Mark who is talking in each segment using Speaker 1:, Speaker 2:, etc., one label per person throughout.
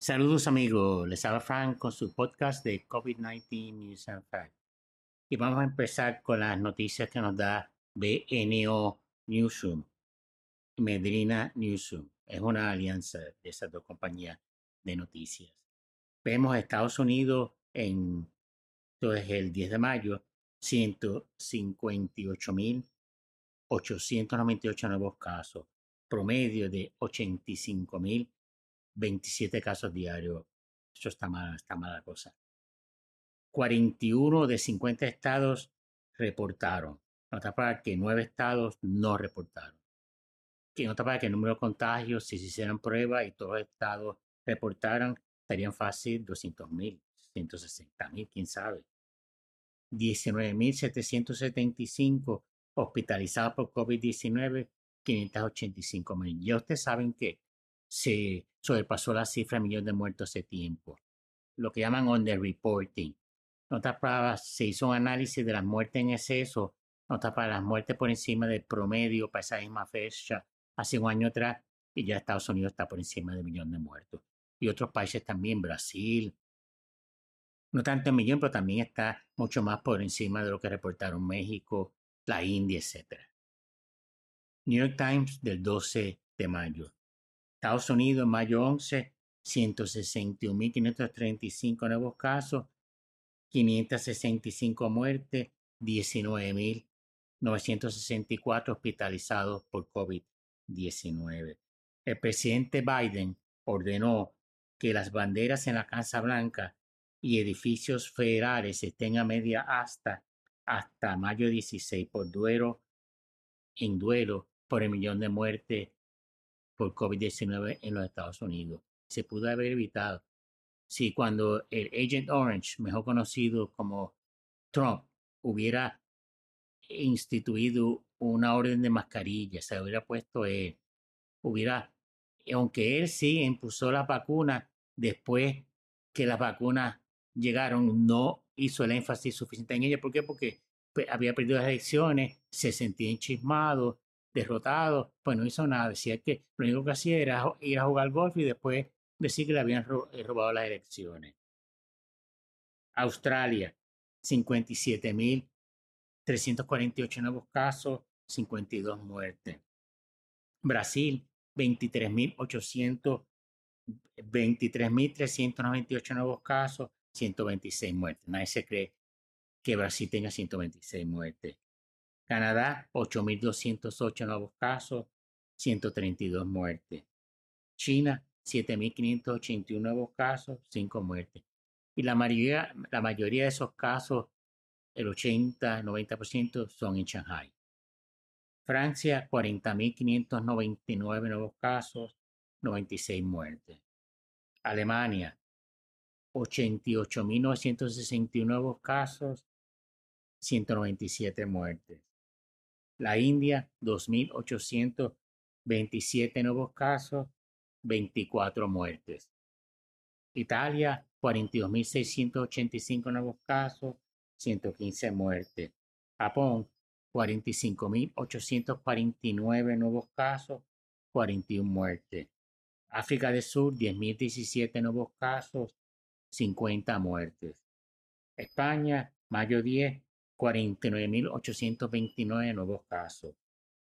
Speaker 1: Saludos amigos, les habla Frank con su podcast de COVID-19 News and Facts. Y vamos a empezar con las noticias que nos da BNO Newsroom, Medrina Newsroom. Es una alianza de esas dos compañías de noticias. Vemos a Estados Unidos en entonces, el 10 de mayo, 158.898 nuevos casos, promedio de 85.027 casos diarios. Eso está mala, está mala cosa. 41 de 50 estados reportaron. Nota para que 9 estados no reportaron. Que nota para que el número de contagios, si se hicieran pruebas y todos los estados reportaran, estarían fácil 200.000. 160 mil, quién sabe. 19.775 hospitalizados por COVID-19, 585 mil. Ya ustedes saben que se sobrepasó la cifra de millón de muertos hace tiempo. Lo que llaman underreporting. Nota para, se hizo un análisis de las muertes en exceso, nota para las muertes por encima del promedio para esa misma fecha hace un año atrás, y ya Estados Unidos está por encima del millón de muertos. Y otros países también, Brasil, no tanto en millón, pero también está mucho más por encima de lo que reportaron México, la India, etc. New York Times del 12 de mayo. Estados Unidos, mayo 11, 161.535 nuevos casos, 565 muertes, 19.964 hospitalizados por COVID-19. El presidente Biden ordenó que las banderas en la Casa Blanca y edificios federales estén a media hasta hasta mayo 16 por duelo en duelo por el millón de muertes por COVID-19 en los Estados Unidos. Se pudo haber evitado si cuando el Agent Orange, mejor conocido como Trump, hubiera instituido una orden de mascarilla, se hubiera puesto él, hubiera, aunque él sí impuso la vacuna después que las vacunas llegaron, no hizo el énfasis suficiente en ella. ¿Por qué? Porque pues, había perdido las elecciones, se sentía enchismado, derrotado, pues no hizo nada. Decía que lo único que hacía era ir a jugar golf y después decir que le habían eh, robado las elecciones. Australia, 57.348 nuevos casos, 52 muertes. Brasil, 23.800 23.398 nuevos casos, 126 muertes. Nadie se cree que Brasil tenga 126 muertes. Canadá, 8.208 nuevos casos, 132 muertes. China, 7.581 nuevos casos, 5 muertes. Y la mayoría, la mayoría de esos casos, el 80-90% son en Shanghai. Francia, 40.599 nuevos casos, 96 muertes. Alemania, 88.961 nuevos casos, 197 muertes. La India, 2.827 nuevos casos, 24 muertes. Italia, 42.685 nuevos casos, 115 muertes. Japón, 45.849 nuevos casos, 41 muertes. África del Sur, 10.017 nuevos casos, 50 muertes. España, mayo 10, 49.829 nuevos casos.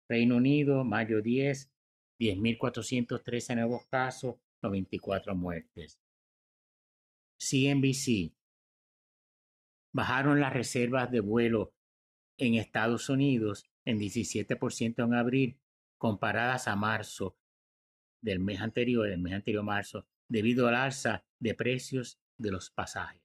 Speaker 1: Reino Unido, mayo 10, 10.413 nuevos casos, 94 muertes. CNBC. Bajaron las reservas de vuelo en Estados Unidos en 17% en abril comparadas a marzo del mes anterior, el mes anterior marzo, debido al alza de precios de los pasajes.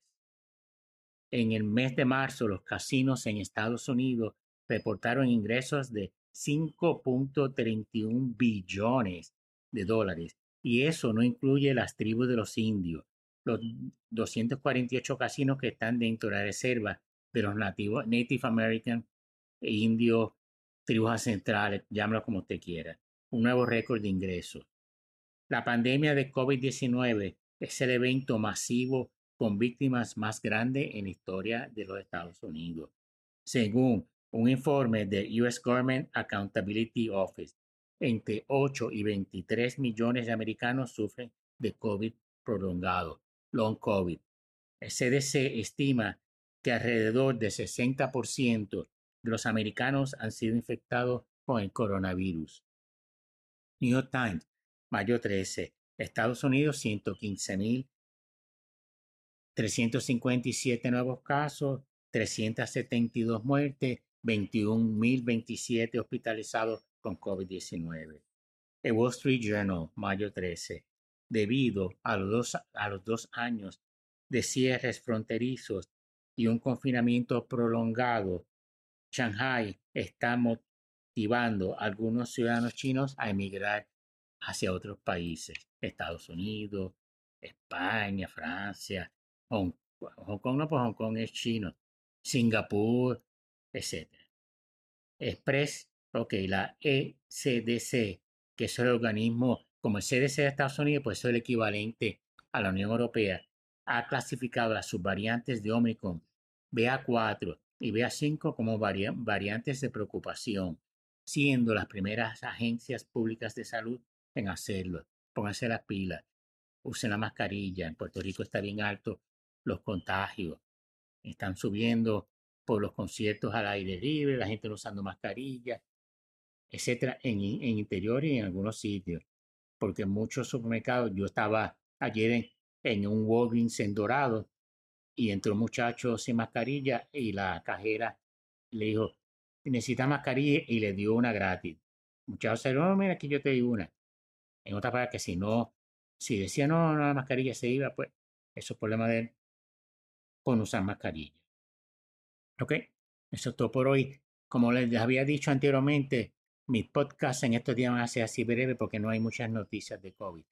Speaker 1: En el mes de marzo, los casinos en Estados Unidos reportaron ingresos de 5.31 billones de dólares y eso no incluye las tribus de los indios, los 248 casinos que están dentro de la reserva de los nativos, Native American, indios, tribus centrales, llámalo como usted quiera, un nuevo récord de ingresos. La pandemia de COVID-19 es el evento masivo con víctimas más grande en la historia de los Estados Unidos. Según un informe del US Government Accountability Office, entre 8 y 23 millones de americanos sufren de COVID prolongado, long COVID. El CDC estima que alrededor del 60% de los americanos han sido infectados con el coronavirus. New York Times, mayo 13. Estados Unidos, 115.357 nuevos casos, 372 muertes, 21.027 hospitalizados con COVID-19. El Wall Street Journal, mayo 13. Debido a los dos, a los dos años de cierres fronterizos y un confinamiento prolongado, Shanghai está motivando a algunos ciudadanos chinos a emigrar hacia otros países, Estados Unidos, España, Francia, Hong, Kong, no, pues Hong Kong es chino, Singapur, etc. Express, ok, la ECDC, que es el organismo como el CDC de Estados Unidos, pues es el equivalente a la Unión Europea, ha clasificado las subvariantes de Omicron BA4 y BA5 como variantes de preocupación, siendo las primeras agencias públicas de salud en hacerlo. Pónganse las pilas, usen la mascarilla. En Puerto Rico está bien alto los contagios. Están subiendo por los conciertos al aire libre, la gente no usando mascarilla, etcétera, en, en interior y en algunos sitios. Porque muchos supermercados, yo estaba ayer en, un Walgreens en Dorado y entró un muchacho sin mascarilla y la cajera le dijo, necesita mascarilla y le dio una gratis. El muchacho se dijo, mira, aquí yo te di una. En otra palabras, que si no, si decía no, no, la mascarilla se iba, pues eso es problema de él con usar mascarilla. Ok, eso es todo por hoy. Como les había dicho anteriormente, mis podcasts en estos días van a ser así breves porque no hay muchas noticias de COVID.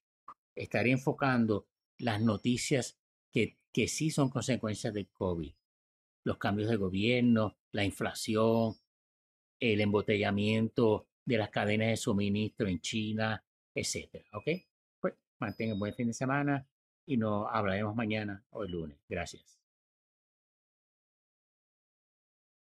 Speaker 1: Estaré enfocando las noticias que, que sí son consecuencias del COVID. Los cambios de gobierno, la inflación, el embotellamiento de las cadenas de suministro en China, etc. ¿Ok? Pues mantengan buen fin de semana y nos hablaremos mañana o el lunes. Gracias.